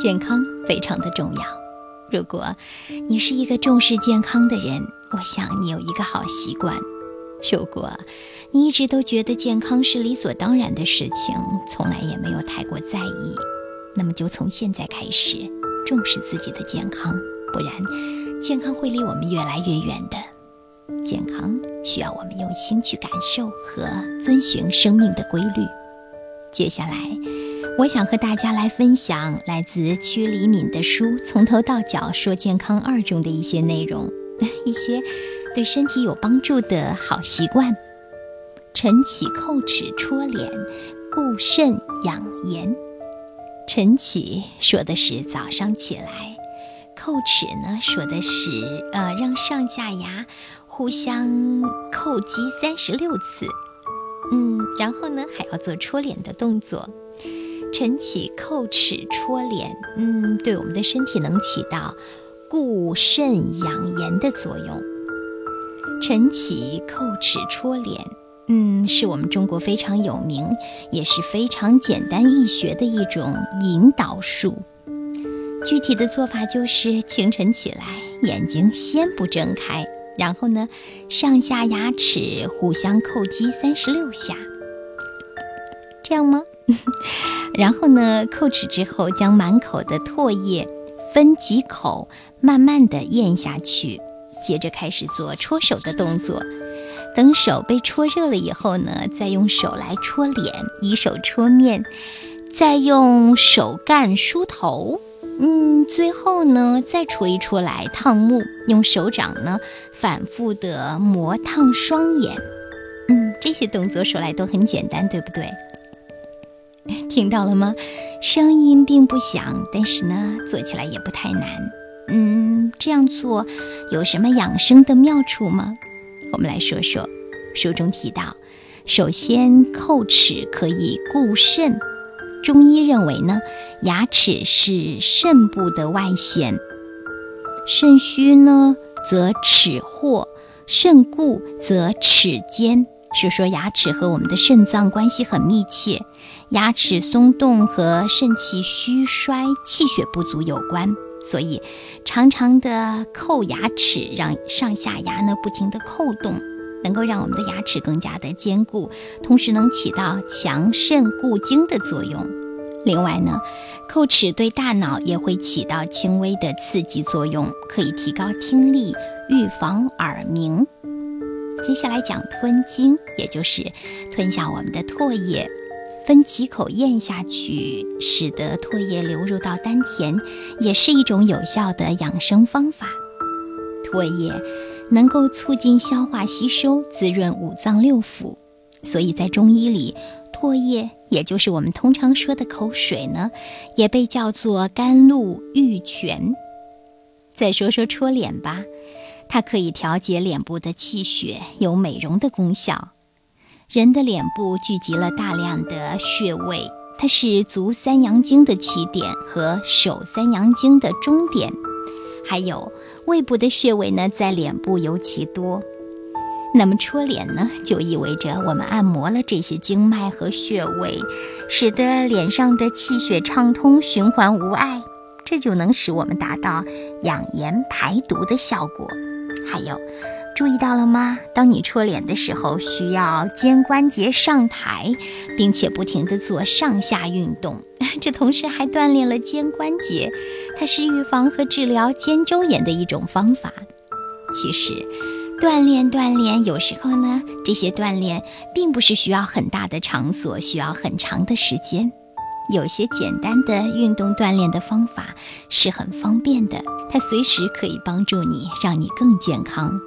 健康非常的重要。如果你是一个重视健康的人，我想你有一个好习惯。如果你一直都觉得健康是理所当然的事情，从来也没有太过在意，那么就从现在开始重视自己的健康，不然健康会离我们越来越远的。健康需要我们用心去感受和遵循生命的规律。接下来，我想和大家来分享来自曲黎敏的书《从头到脚说健康二》中的一些内容，一些对身体有帮助的好习惯。晨起叩齿戳脸，固肾养颜。晨起说的是早上起来，叩齿呢说的是呃让上下牙互相叩击三十六次。嗯，然后呢，还要做戳脸的动作。晨起叩齿戳脸，嗯，对我们的身体能起到固肾养颜的作用。晨起叩齿戳脸，嗯，是我们中国非常有名，也是非常简单易学的一种引导术。具体的做法就是清晨起来，眼睛先不睁开。然后呢，上下牙齿互相叩击三十六下，这样吗？然后呢，叩齿之后，将满口的唾液分几口，慢慢的咽下去。接着开始做搓手的动作。等手被搓热了以后呢，再用手来搓脸，以手搓面，再用手干梳头。嗯，最后呢，再戳一戳来烫目，用手掌呢反复的磨烫双眼。嗯，这些动作说来都很简单，对不对？听到了吗？声音并不响，但是呢，做起来也不太难。嗯，这样做有什么养生的妙处吗？我们来说说。书中提到，首先叩齿可以固肾。中医认为呢，牙齿是肾部的外显，肾虚呢则齿获，肾固则齿坚。是说牙齿和我们的肾脏关系很密切，牙齿松动和肾气虚衰、气血不足有关。所以，常常的叩牙齿，让上下牙呢不停的叩动，能够让我们的牙齿更加的坚固，同时能起到强肾固精的作用。另外呢，叩齿对大脑也会起到轻微的刺激作用，可以提高听力，预防耳鸣。接下来讲吞津，也就是吞下我们的唾液，分几口咽下去，使得唾液流入到丹田，也是一种有效的养生方法。唾液能够促进消化吸收，滋润五脏六腑，所以在中医里，唾液。也就是我们通常说的口水呢，也被叫做甘露玉泉。再说说戳脸吧，它可以调节脸部的气血，有美容的功效。人的脸部聚集了大量的穴位，它是足三阳经的起点和手三阳经的终点，还有胃部的穴位呢，在脸部尤其多。那么戳脸呢，就意味着我们按摩了这些经脉和穴位，使得脸上的气血畅通，循环无碍，这就能使我们达到养颜排毒的效果。还有，注意到了吗？当你戳脸的时候，需要肩关节上抬，并且不停地做上下运动，这同时还锻炼了肩关节，它是预防和治疗肩周炎的一种方法。其实。锻炼锻炼，有时候呢，这些锻炼并不是需要很大的场所，需要很长的时间。有些简单的运动锻炼的方法是很方便的，它随时可以帮助你，让你更健康。